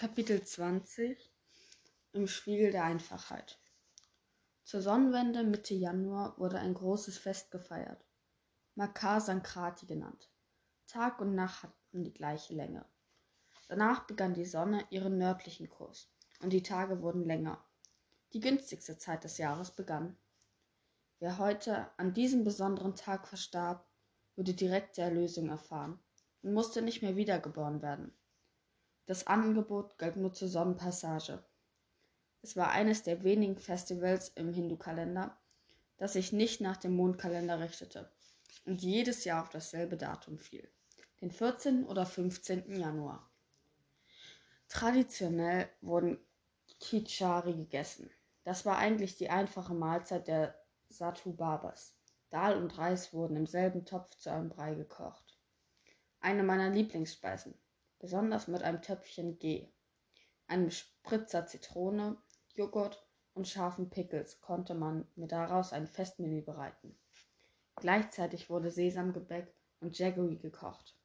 Kapitel 20 Im Spiegel der Einfachheit Zur Sonnenwende Mitte Januar wurde ein großes Fest gefeiert, Makar Sankrati genannt. Tag und Nacht hatten die gleiche Länge. Danach begann die Sonne ihren nördlichen Kurs und die Tage wurden länger. Die günstigste Zeit des Jahres begann. Wer heute an diesem besonderen Tag verstarb, würde direkte Erlösung erfahren und musste nicht mehr wiedergeboren werden. Das Angebot galt nur zur Sonnenpassage. Es war eines der wenigen Festivals im Hindu-Kalender, das sich nicht nach dem Mondkalender richtete und jedes Jahr auf dasselbe Datum fiel, den 14. oder 15. Januar. Traditionell wurden Kichari gegessen. Das war eigentlich die einfache Mahlzeit der Satu Babas. Dahl und Reis wurden im selben Topf zu einem Brei gekocht. Eine meiner Lieblingsspeisen besonders mit einem Töpfchen G, einem Spritzer Zitrone, Joghurt und scharfen Pickles konnte man mir daraus ein Festmenü bereiten. Gleichzeitig wurde Sesamgebäck und Jaggery gekocht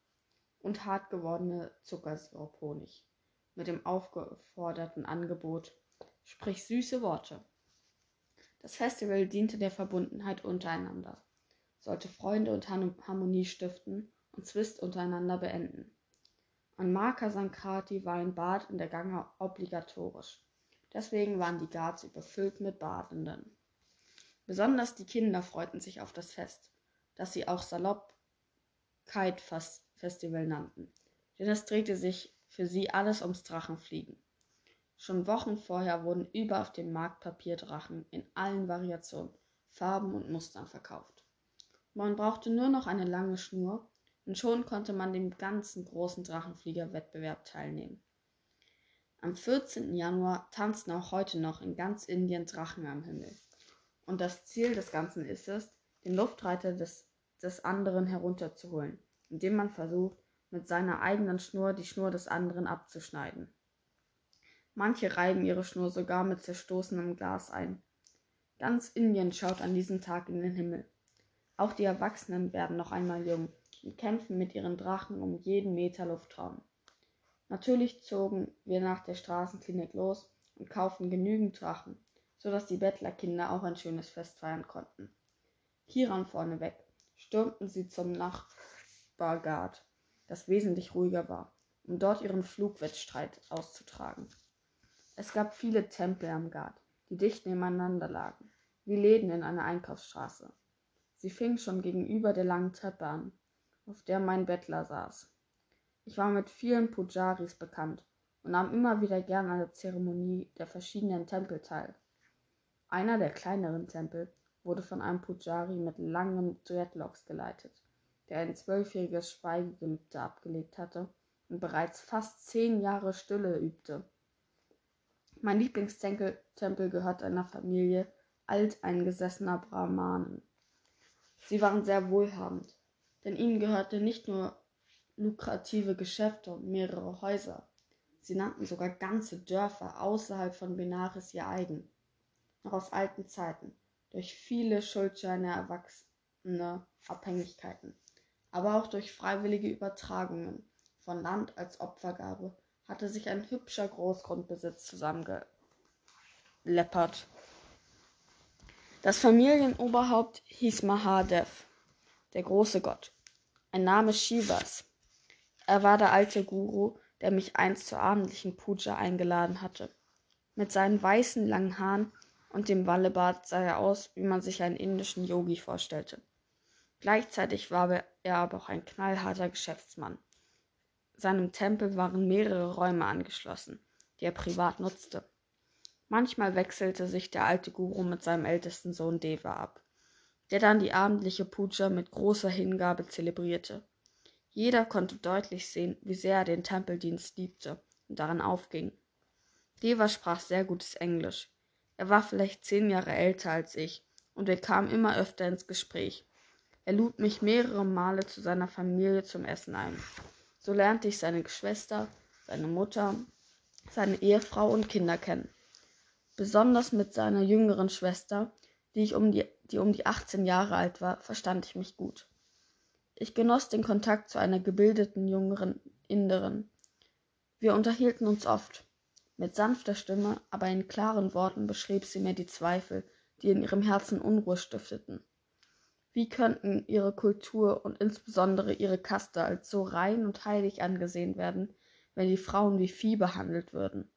und hart gewordene Zuckersirup-Honig mit dem aufgeforderten Angebot, sprich süße Worte. Das Festival diente der Verbundenheit untereinander, sollte Freunde und Harmonie stiften und Zwist untereinander beenden. An Makar Sankrati war ein Bad in der Ganga obligatorisch. Deswegen waren die Ghats überfüllt mit Badenden. Besonders die Kinder freuten sich auf das Fest, das sie auch salopp Kite Festival nannten, denn es drehte sich für sie alles ums Drachenfliegen. Schon Wochen vorher wurden über auf dem Markt Papierdrachen in allen Variationen, Farben und Mustern verkauft. Man brauchte nur noch eine lange Schnur und schon konnte man dem ganzen großen Drachenfliegerwettbewerb teilnehmen. Am 14. Januar tanzen auch heute noch in ganz Indien Drachen am Himmel. Und das Ziel des Ganzen ist es, den Luftreiter des, des anderen herunterzuholen, indem man versucht, mit seiner eigenen Schnur die Schnur des anderen abzuschneiden. Manche reiben ihre Schnur sogar mit zerstoßenem Glas ein. Ganz Indien schaut an diesem Tag in den Himmel. Auch die Erwachsenen werden noch einmal jung und kämpfen mit ihren Drachen um jeden Meter Luftraum. Natürlich zogen wir nach der Straßenklinik los und kauften genügend Drachen, so dass die Bettlerkinder auch ein schönes Fest feiern konnten. Kiran vorneweg stürmten sie zum Nachbargard, das wesentlich ruhiger war, um dort ihren Flugwettstreit auszutragen. Es gab viele Tempel am Gard, die dicht nebeneinander lagen, wie Läden in einer Einkaufsstraße. Sie fing schon gegenüber der langen Treppe an, auf der mein Bettler saß. Ich war mit vielen Pujaris bekannt und nahm immer wieder gern an der Zeremonie der verschiedenen Tempel teil. Einer der kleineren Tempel wurde von einem Pujari mit langen Dreadlocks geleitet, der ein zwölfjähriges Schweigegelübde abgelegt hatte und bereits fast zehn Jahre Stille übte. Mein Lieblingstempel gehört einer Familie alteingesessener Brahmanen. Sie waren sehr wohlhabend denn ihnen gehörte nicht nur lukrative Geschäfte und mehrere Häuser. Sie nannten sogar ganze Dörfer außerhalb von Benares ihr eigen. Noch aus alten Zeiten, durch viele Schuldscheine erwachsene Abhängigkeiten, aber auch durch freiwillige Übertragungen von Land als Opfergabe hatte sich ein hübscher Großgrundbesitz zusammengeleppert. Das Familienoberhaupt hieß Mahadev, der große Gott ein Name Shivas. Er war der alte Guru, der mich einst zur abendlichen Puja eingeladen hatte. Mit seinen weißen langen Haaren und dem Wallebart sah er aus, wie man sich einen indischen Yogi vorstellte. Gleichzeitig war er aber auch ein knallharter Geschäftsmann. Seinem Tempel waren mehrere Räume angeschlossen, die er privat nutzte. Manchmal wechselte sich der alte Guru mit seinem ältesten Sohn Deva ab der dann die abendliche Puja mit großer Hingabe zelebrierte. Jeder konnte deutlich sehen, wie sehr er den Tempeldienst liebte und daran aufging. Deva sprach sehr gutes Englisch. Er war vielleicht zehn Jahre älter als ich, und wir kamen immer öfter ins Gespräch. Er lud mich mehrere Male zu seiner Familie zum Essen ein. So lernte ich seine Geschwister, seine Mutter, seine Ehefrau und Kinder kennen. Besonders mit seiner jüngeren Schwester, die ich um die, die um die 18 Jahre alt war, verstand ich mich gut. Ich genoss den Kontakt zu einer gebildeten jüngeren Inderin. Wir unterhielten uns oft. Mit sanfter Stimme, aber in klaren Worten beschrieb sie mir die Zweifel, die in ihrem Herzen Unruhe stifteten. Wie könnten ihre Kultur und insbesondere ihre Kaste als so rein und heilig angesehen werden, wenn die Frauen wie Vieh behandelt würden?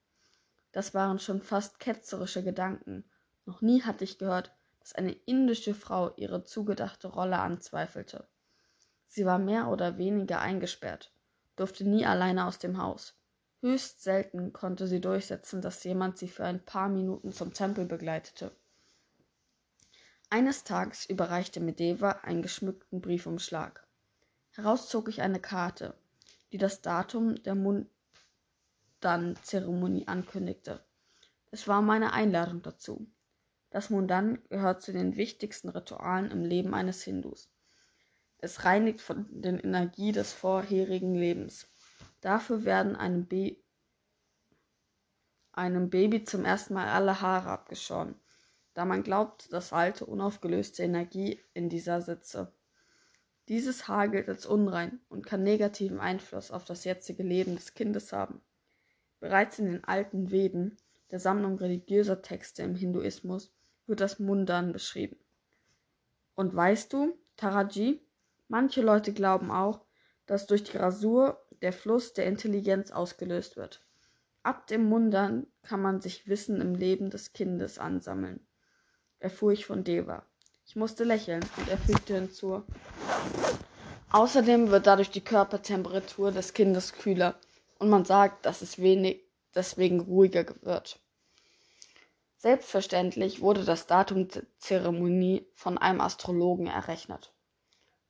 Das waren schon fast ketzerische Gedanken. Noch nie hatte ich gehört, dass eine indische Frau ihre zugedachte Rolle anzweifelte. Sie war mehr oder weniger eingesperrt, durfte nie alleine aus dem Haus. Höchst selten konnte sie durchsetzen, dass jemand sie für ein paar Minuten zum Tempel begleitete. Eines Tages überreichte mir Deva einen geschmückten Briefumschlag. Heraus zog ich eine Karte, die das Datum der Mundan-Zeremonie ankündigte. Es war meine Einladung dazu. Das Mundan gehört zu den wichtigsten Ritualen im Leben eines Hindus. Es reinigt von der Energie des vorherigen Lebens. Dafür werden einem, Be einem Baby zum ersten Mal alle Haare abgeschoren, da man glaubt, dass alte, unaufgelöste Energie in dieser sitze. Dieses Haar gilt als unrein und kann negativen Einfluss auf das jetzige Leben des Kindes haben. Bereits in den alten Veden, der Sammlung religiöser Texte im Hinduismus, wird das Mundan beschrieben. Und weißt du, Taraji, manche Leute glauben auch, dass durch die Rasur der Fluss der Intelligenz ausgelöst wird. Ab dem Mundern kann man sich Wissen im Leben des Kindes ansammeln, erfuhr ich von Deva. Ich musste lächeln und er fügte hinzu. Außerdem wird dadurch die Körpertemperatur des Kindes kühler und man sagt, dass es wenig deswegen ruhiger wird. Selbstverständlich wurde das Datum der Zeremonie von einem Astrologen errechnet.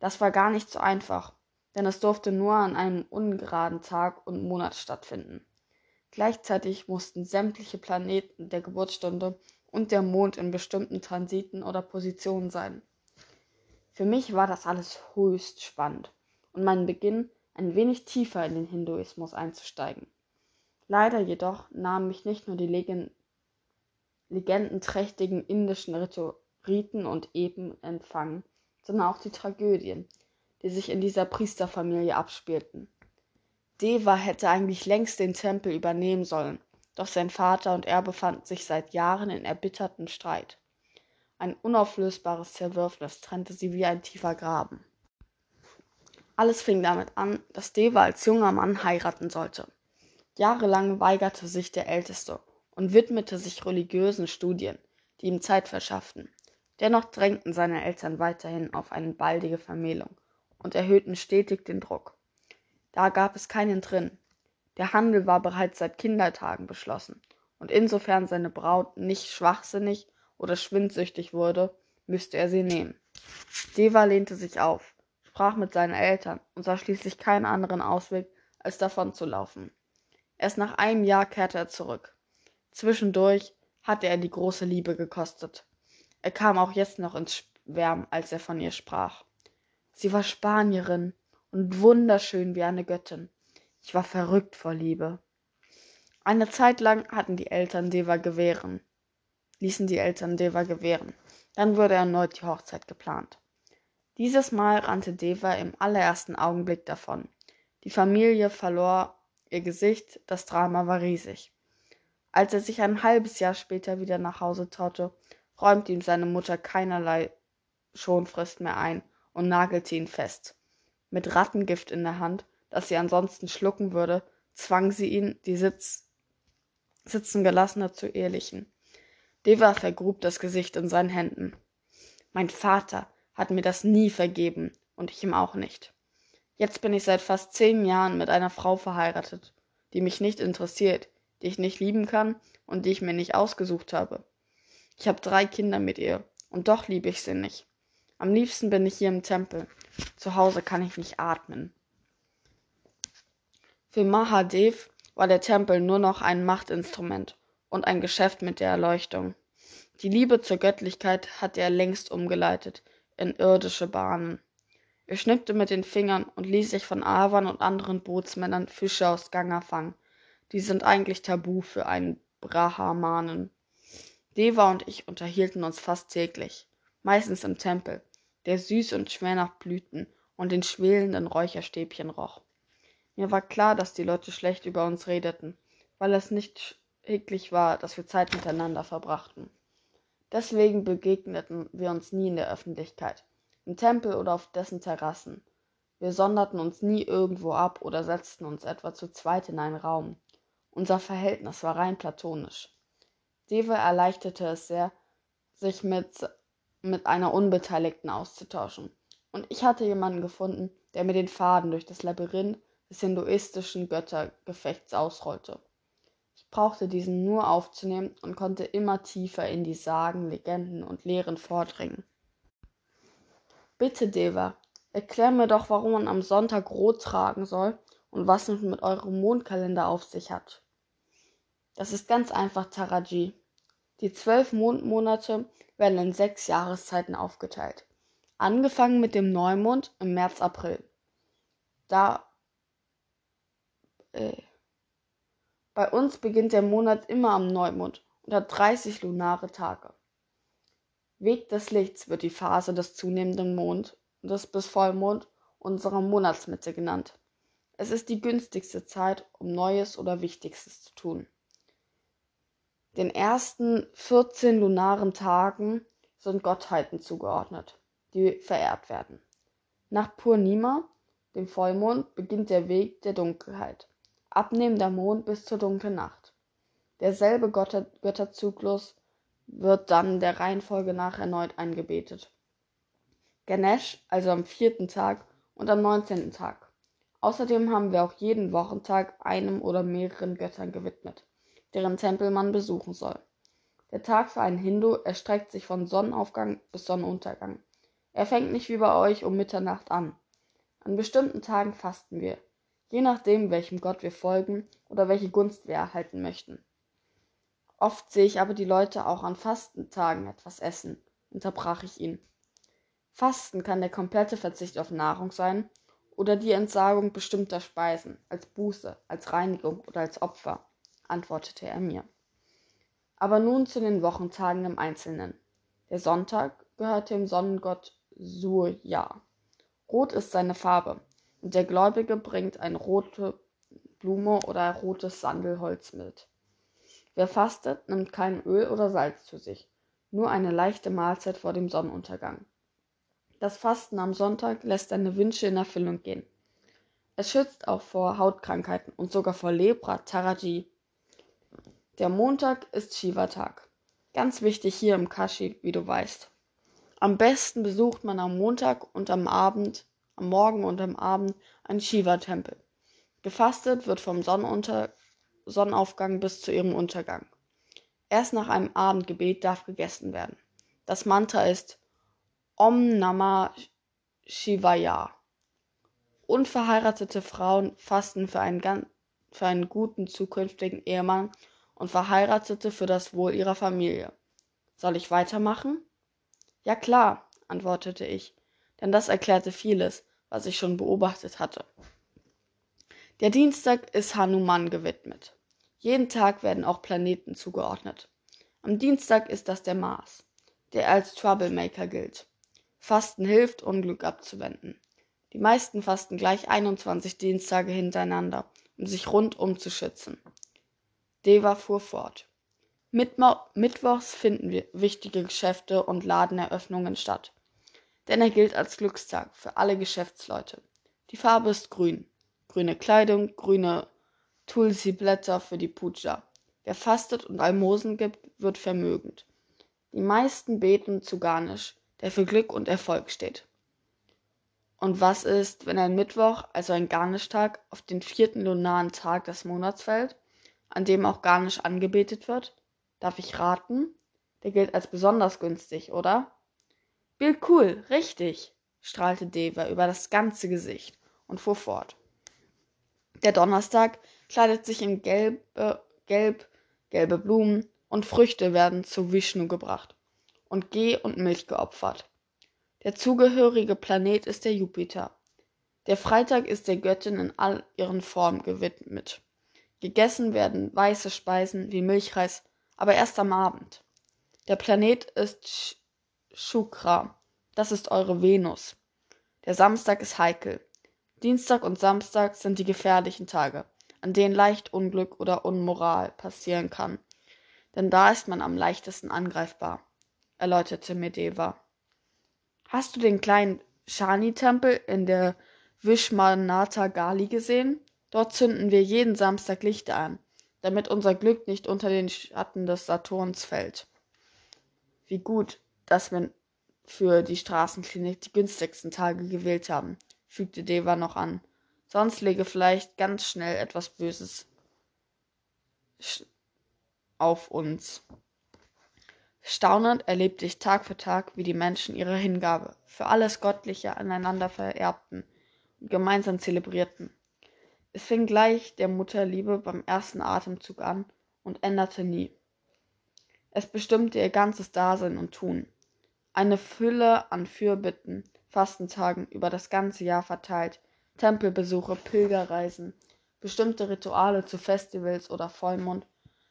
Das war gar nicht so einfach, denn es durfte nur an einem ungeraden Tag und Monat stattfinden. Gleichzeitig mussten sämtliche Planeten der Geburtsstunde und der Mond in bestimmten Transiten oder Positionen sein. Für mich war das alles höchst spannend und mein Beginn, ein wenig tiefer in den Hinduismus einzusteigen. Leider jedoch nahmen mich nicht nur die Legenden legendenträchtigen indischen Riten und Epen empfangen, sondern auch die Tragödien, die sich in dieser Priesterfamilie abspielten. Deva hätte eigentlich längst den Tempel übernehmen sollen, doch sein Vater und er befanden sich seit Jahren in erbitterten Streit. Ein unauflösbares Zerwürfnis trennte sie wie ein tiefer Graben. Alles fing damit an, dass Deva als junger Mann heiraten sollte. Jahrelang weigerte sich der Älteste und widmete sich religiösen Studien, die ihm Zeit verschafften. Dennoch drängten seine Eltern weiterhin auf eine baldige Vermählung und erhöhten stetig den Druck. Da gab es keinen Drin. Der Handel war bereits seit Kindertagen beschlossen, und insofern seine Braut nicht schwachsinnig oder schwindsüchtig wurde, müsste er sie nehmen. Deva lehnte sich auf, sprach mit seinen Eltern und sah schließlich keinen anderen Ausweg, als davon zu laufen. Erst nach einem Jahr kehrte er zurück. Zwischendurch hatte er die große Liebe gekostet. Er kam auch jetzt noch ins Schwärmen, als er von ihr sprach. Sie war Spanierin und wunderschön wie eine Göttin. Ich war verrückt vor Liebe. Eine Zeit lang hatten die Eltern Deva gewähren, ließen die Eltern Deva gewähren. Dann wurde erneut die Hochzeit geplant. Dieses Mal rannte Deva im allerersten Augenblick davon. Die Familie verlor ihr Gesicht, das Drama war riesig. Als er sich ein halbes Jahr später wieder nach Hause traute, räumte ihm seine Mutter keinerlei Schonfrist mehr ein und nagelte ihn fest. Mit Rattengift in der Hand, das sie ansonsten schlucken würde, zwang sie ihn, die Sitz Sitzen gelassener zu ehelichen. Deva vergrub das Gesicht in seinen Händen. Mein Vater hat mir das nie vergeben und ich ihm auch nicht. Jetzt bin ich seit fast zehn Jahren mit einer Frau verheiratet, die mich nicht interessiert, die ich nicht lieben kann und die ich mir nicht ausgesucht habe. Ich habe drei Kinder mit ihr und doch liebe ich sie nicht. Am liebsten bin ich hier im Tempel. Zu Hause kann ich nicht atmen. Für Mahadev war der Tempel nur noch ein Machtinstrument und ein Geschäft mit der Erleuchtung. Die Liebe zur Göttlichkeit hatte er längst umgeleitet in irdische Bahnen. Er schnippte mit den Fingern und ließ sich von Avan und anderen Bootsmännern Fische aus Ganga fangen die sind eigentlich tabu für einen Brahmanen. Deva und ich unterhielten uns fast täglich, meistens im Tempel, der süß und schwer nach Blüten und den schwelenden Räucherstäbchen roch. Mir war klar, dass die Leute schlecht über uns redeten, weil es nicht unerträglich war, dass wir Zeit miteinander verbrachten. Deswegen begegneten wir uns nie in der Öffentlichkeit, im Tempel oder auf dessen Terrassen. Wir sonderten uns nie irgendwo ab oder setzten uns etwa zu zweit in einen Raum. Unser Verhältnis war rein platonisch. Deva erleichterte es sehr, sich mit, mit einer Unbeteiligten auszutauschen. Und ich hatte jemanden gefunden, der mir den Faden durch das Labyrinth des hinduistischen Göttergefechts ausrollte. Ich brauchte diesen nur aufzunehmen und konnte immer tiefer in die Sagen, Legenden und Lehren vordringen. Bitte, Deva, Erklär mir doch, warum man am Sonntag rot tragen soll und was es mit eurem Mondkalender auf sich hat. Das ist ganz einfach, Taraji. Die zwölf Mondmonate werden in sechs Jahreszeiten aufgeteilt. Angefangen mit dem Neumond im März, April. Da. Äh, bei uns beginnt der Monat immer am Neumond und hat 30 lunare Tage. Weg des Lichts wird die Phase des zunehmenden Mond des bis Vollmond unsere Monatsmitte genannt. Es ist die günstigste Zeit, um Neues oder Wichtigstes zu tun. Den ersten 14 lunaren Tagen sind Gottheiten zugeordnet, die verehrt werden. Nach Purnima, dem Vollmond, beginnt der Weg der Dunkelheit, abnehmender Mond bis zur dunklen Nacht. Derselbe Götter Götterzyklus wird dann der Reihenfolge nach erneut eingebetet. Ganesh, also am vierten Tag und am neunzehnten Tag. Außerdem haben wir auch jeden Wochentag einem oder mehreren Göttern gewidmet, deren Tempel man besuchen soll. Der Tag für einen Hindu erstreckt sich von Sonnenaufgang bis Sonnenuntergang. Er fängt nicht wie bei euch um Mitternacht an. An bestimmten Tagen fasten wir, je nachdem, welchem Gott wir folgen oder welche Gunst wir erhalten möchten. Oft sehe ich aber die Leute auch an Fastentagen etwas essen, unterbrach ich ihn. Fasten kann der komplette Verzicht auf Nahrung sein oder die Entsagung bestimmter Speisen, als Buße, als Reinigung oder als Opfer, antwortete er mir. Aber nun zu den Wochentagen im Einzelnen. Der Sonntag gehört dem Sonnengott Surya. Rot ist seine Farbe, und der Gläubige bringt eine rote Blume oder rotes Sandelholz mit. Wer fastet, nimmt kein Öl oder Salz zu sich, nur eine leichte Mahlzeit vor dem Sonnenuntergang. Das Fasten am Sonntag lässt deine Wünsche in Erfüllung gehen. Es schützt auch vor Hautkrankheiten und sogar vor Lepra, Taraji. Der Montag ist Shiva-Tag. Ganz wichtig hier im Kashi, wie du weißt. Am besten besucht man am Montag und am Abend, am Morgen und am Abend einen Shiva-Tempel. Gefastet wird vom Sonnenunter Sonnenaufgang bis zu ihrem Untergang. Erst nach einem Abendgebet darf gegessen werden. Das Mantra ist Om Namah Shivaya. Unverheiratete Frauen fasten für einen, für einen guten zukünftigen Ehemann und Verheiratete für das Wohl ihrer Familie. Soll ich weitermachen? Ja klar, antwortete ich, denn das erklärte vieles, was ich schon beobachtet hatte. Der Dienstag ist Hanuman gewidmet. Jeden Tag werden auch Planeten zugeordnet. Am Dienstag ist das der Mars, der als Troublemaker gilt. Fasten hilft, Unglück abzuwenden. Die meisten fasten gleich 21 Dienstage hintereinander, um sich rundum zu schützen. Deva fuhr fort. Mittwochs finden wichtige Geschäfte und Ladeneröffnungen statt. Denn er gilt als Glückstag für alle Geschäftsleute. Die Farbe ist grün. Grüne Kleidung, grüne Tulsi-Blätter für die Puja. Wer fastet und Almosen gibt, wird vermögend. Die meisten beten zu Garnisch, der für Glück und Erfolg steht. Und was ist, wenn ein Mittwoch, also ein Garnischtag, auf den vierten lunaren Tag des Monats fällt, an dem auch Garnisch angebetet wird? Darf ich raten? Der gilt als besonders günstig, oder? Bill cool, richtig, strahlte Deva über das ganze Gesicht und fuhr fort. Der Donnerstag kleidet sich in gelbe, gelb, gelbe Blumen und Früchte werden zu Vishnu gebracht und Geh und Milch geopfert. Der zugehörige Planet ist der Jupiter. Der Freitag ist der Göttin in all ihren Formen gewidmet. Gegessen werden weiße Speisen wie Milchreis, aber erst am Abend. Der Planet ist Shukra, das ist eure Venus. Der Samstag ist heikel. Dienstag und Samstag sind die gefährlichen Tage, an denen leicht Unglück oder Unmoral passieren kann. Denn da ist man am leichtesten angreifbar, erläuterte Medeva. Hast du den kleinen Shani-Tempel in der Vishmanatha Gali gesehen? Dort zünden wir jeden Samstag Lichter an, damit unser Glück nicht unter den Schatten des Saturns fällt. Wie gut, dass wir für die Straßenklinik die günstigsten Tage gewählt haben, fügte Deva noch an. Sonst lege vielleicht ganz schnell etwas Böses auf uns. Staunend erlebte ich Tag für Tag, wie die Menschen ihre Hingabe für alles Göttliche aneinander vererbten und gemeinsam zelebrierten. Es fing gleich der Mutterliebe beim ersten Atemzug an und änderte nie. Es bestimmte ihr ganzes Dasein und Tun. Eine Fülle an Fürbitten, Fastentagen über das ganze Jahr verteilt, Tempelbesuche, Pilgerreisen, bestimmte Rituale zu Festivals oder Vollmond,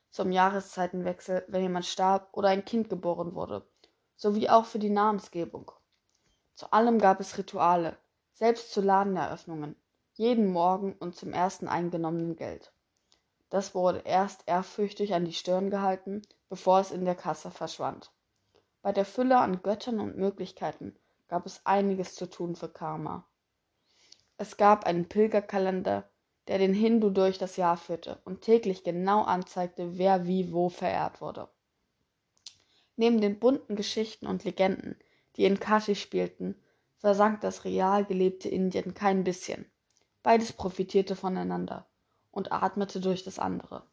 zum Jahreszeitenwechsel, wenn jemand starb oder ein Kind geboren wurde, sowie auch für die Namensgebung. Zu allem gab es Rituale, selbst zu Ladeneröffnungen, jeden Morgen und zum ersten eingenommenen Geld. Das wurde erst ehrfürchtig an die Stirn gehalten, bevor es in der Kasse verschwand. Bei der Fülle an Göttern und Möglichkeiten gab es einiges zu tun für Karma. Es gab einen Pilgerkalender, der den Hindu durch das Jahr führte und täglich genau anzeigte, wer wie wo verehrt wurde. Neben den bunten Geschichten und Legenden, die in Kashi spielten, versank das real gelebte Indien kein bisschen. Beides profitierte voneinander und atmete durch das andere.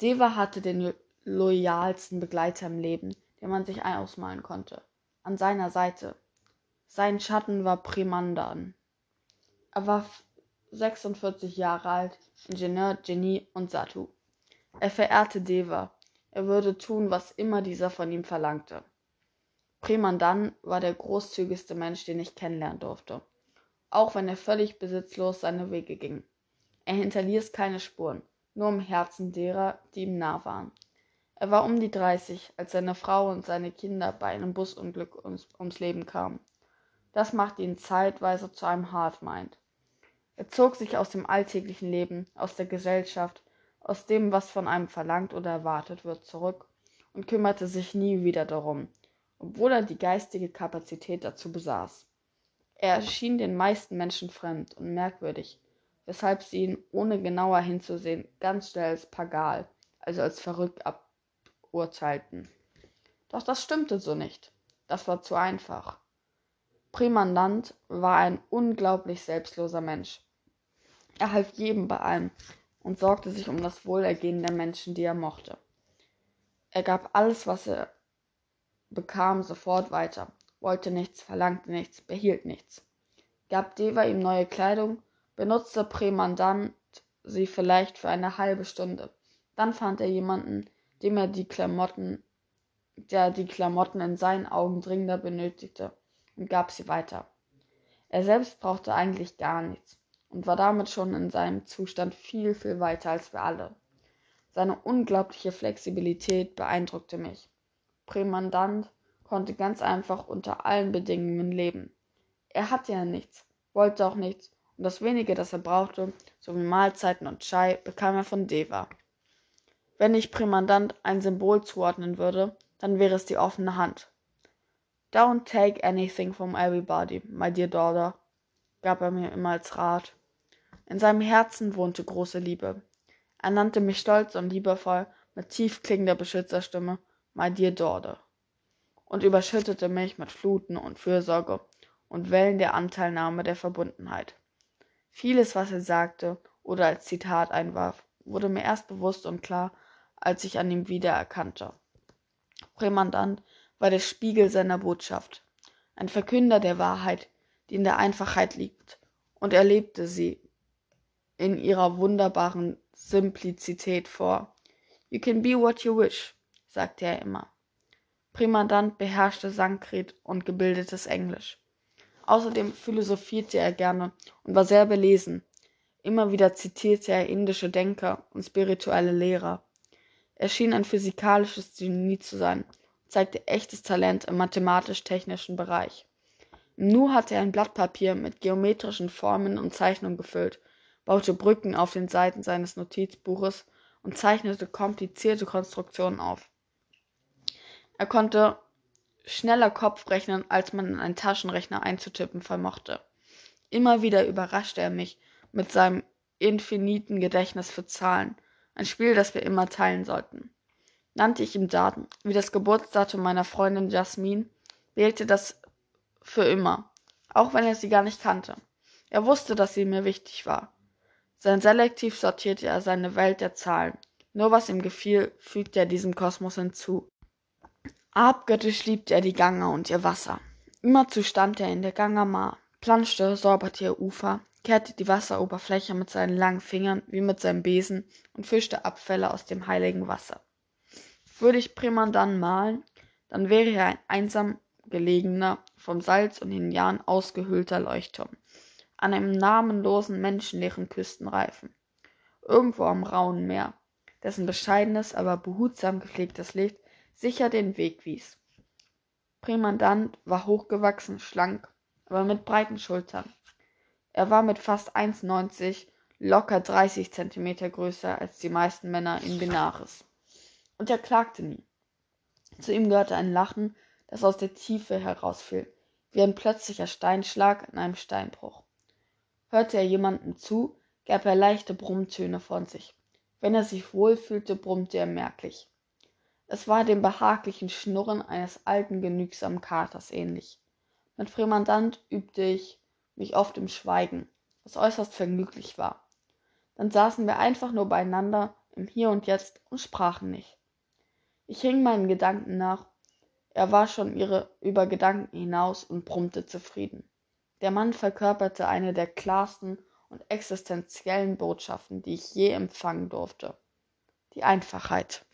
Deva hatte den loyalsten Begleiter im Leben, den man sich ausmalen konnte. An seiner Seite. Sein Schatten war Primandan. Er war 46 Jahre alt, Ingenieur, Genie und Satu. Er verehrte Deva. Er würde tun, was immer dieser von ihm verlangte. Primandan war der großzügigste Mensch, den ich kennenlernen durfte, auch wenn er völlig besitzlos seine Wege ging. Er hinterließ keine Spuren, nur im Herzen derer, die ihm nah waren. Er war um die dreißig, als seine Frau und seine Kinder bei einem Busunglück ums, ums Leben kamen. Das machte ihn zeitweise zu einem Hardmind. Er zog sich aus dem alltäglichen Leben, aus der Gesellschaft, aus dem, was von einem verlangt oder erwartet wird, zurück und kümmerte sich nie wieder darum, obwohl er die geistige Kapazität dazu besaß. Er erschien den meisten Menschen fremd und merkwürdig, weshalb sie ihn, ohne genauer hinzusehen, ganz schnell als Pagal, also als verrückt aburteilten. Doch das stimmte so nicht. Das war zu einfach. Primandant war ein unglaublich selbstloser Mensch. Er half jedem bei allem und sorgte sich um das Wohlergehen der Menschen, die er mochte. Er gab alles, was er bekam, sofort weiter, wollte nichts, verlangte nichts, behielt nichts. Gab Deva ihm neue Kleidung, benutzte Prämandant sie vielleicht für eine halbe Stunde. Dann fand er jemanden, dem er die Klamotten, der die Klamotten in seinen Augen dringender benötigte, und gab sie weiter. Er selbst brauchte eigentlich gar nichts und war damit schon in seinem Zustand viel, viel weiter als wir alle. Seine unglaubliche Flexibilität beeindruckte mich. Prämandant konnte ganz einfach unter allen Bedingungen leben. Er hatte ja nichts, wollte auch nichts und das wenige, das er brauchte, sowie Mahlzeiten und Chai, bekam er von Deva. Wenn ich Primandant ein Symbol zuordnen würde, dann wäre es die offene Hand. Don't take anything from everybody, my dear daughter, gab er mir immer als Rat. In seinem Herzen wohnte große Liebe. Er nannte mich stolz und liebevoll mit tief klingender Beschützerstimme, my dear daughter, und überschüttete mich mit Fluten und Fürsorge und Wellen der Anteilnahme der Verbundenheit. Vieles, was er sagte oder als Zitat einwarf, wurde mir erst bewusst und klar, als ich an ihm wiedererkannte. Prämandant war der Spiegel seiner Botschaft, ein Verkünder der Wahrheit, die in der Einfachheit liegt, und er lebte sie in ihrer wunderbaren Simplizität vor. You can be what you wish, sagte er immer. Primadant beherrschte Sanskrit und gebildetes Englisch. Außerdem philosophierte er gerne und war sehr belesen. Immer wieder zitierte er indische Denker und spirituelle Lehrer. Er schien ein physikalisches Genie zu sein, zeigte echtes Talent im mathematisch-technischen Bereich. Im Nu hatte er ein Blatt Papier mit geometrischen Formen und Zeichnungen gefüllt, baute Brücken auf den Seiten seines Notizbuches und zeichnete komplizierte Konstruktionen auf. Er konnte schneller Kopf rechnen, als man in einen Taschenrechner einzutippen vermochte. Immer wieder überraschte er mich mit seinem infiniten Gedächtnis für Zahlen, ein Spiel, das wir immer teilen sollten. Nannte ich ihm Daten, wie das Geburtsdatum meiner Freundin Jasmin, wählte das für immer, auch wenn er sie gar nicht kannte. Er wusste, dass sie mir wichtig war. Sein selektiv sortierte er seine Welt der Zahlen. Nur was ihm gefiel, fügte er diesem Kosmos hinzu. Abgöttisch liebte er die Ganga und ihr Wasser. Immerzu stand er in der Ganga Mar, planschte, säuberte ihr Ufer, kehrte die Wasseroberfläche mit seinen langen Fingern wie mit seinem Besen und fischte Abfälle aus dem heiligen Wasser. Würde ich Primandan malen, dann wäre er ein einsam gelegener, vom Salz und den Jahren ausgehöhlter Leuchtturm, an einem namenlosen, menschenleeren Küstenreifen, irgendwo am rauen Meer, dessen bescheidenes, aber behutsam gepflegtes Licht sicher den Weg wies. Primandant war hochgewachsen, schlank, aber mit breiten Schultern. Er war mit fast 1,90 locker 30 Zentimeter größer als die meisten Männer in Benares. Und er klagte nie. Zu ihm gehörte ein Lachen, das aus der Tiefe herausfiel, wie ein plötzlicher Steinschlag in einem Steinbruch. Hörte er jemandem zu, gab er leichte Brummtöne von sich. Wenn er sich wohlfühlte, brummte er merklich. Es war dem behaglichen Schnurren eines alten, genügsamen Katers ähnlich. Mit Fremandant übte ich mich oft im Schweigen, was äußerst vergnüglich war. Dann saßen wir einfach nur beieinander im Hier und Jetzt und sprachen nicht. Ich hing meinen Gedanken nach. Er war schon ihre, über Gedanken hinaus und brummte zufrieden. Der Mann verkörperte eine der klarsten und existenziellen Botschaften, die ich je empfangen durfte. Die Einfachheit.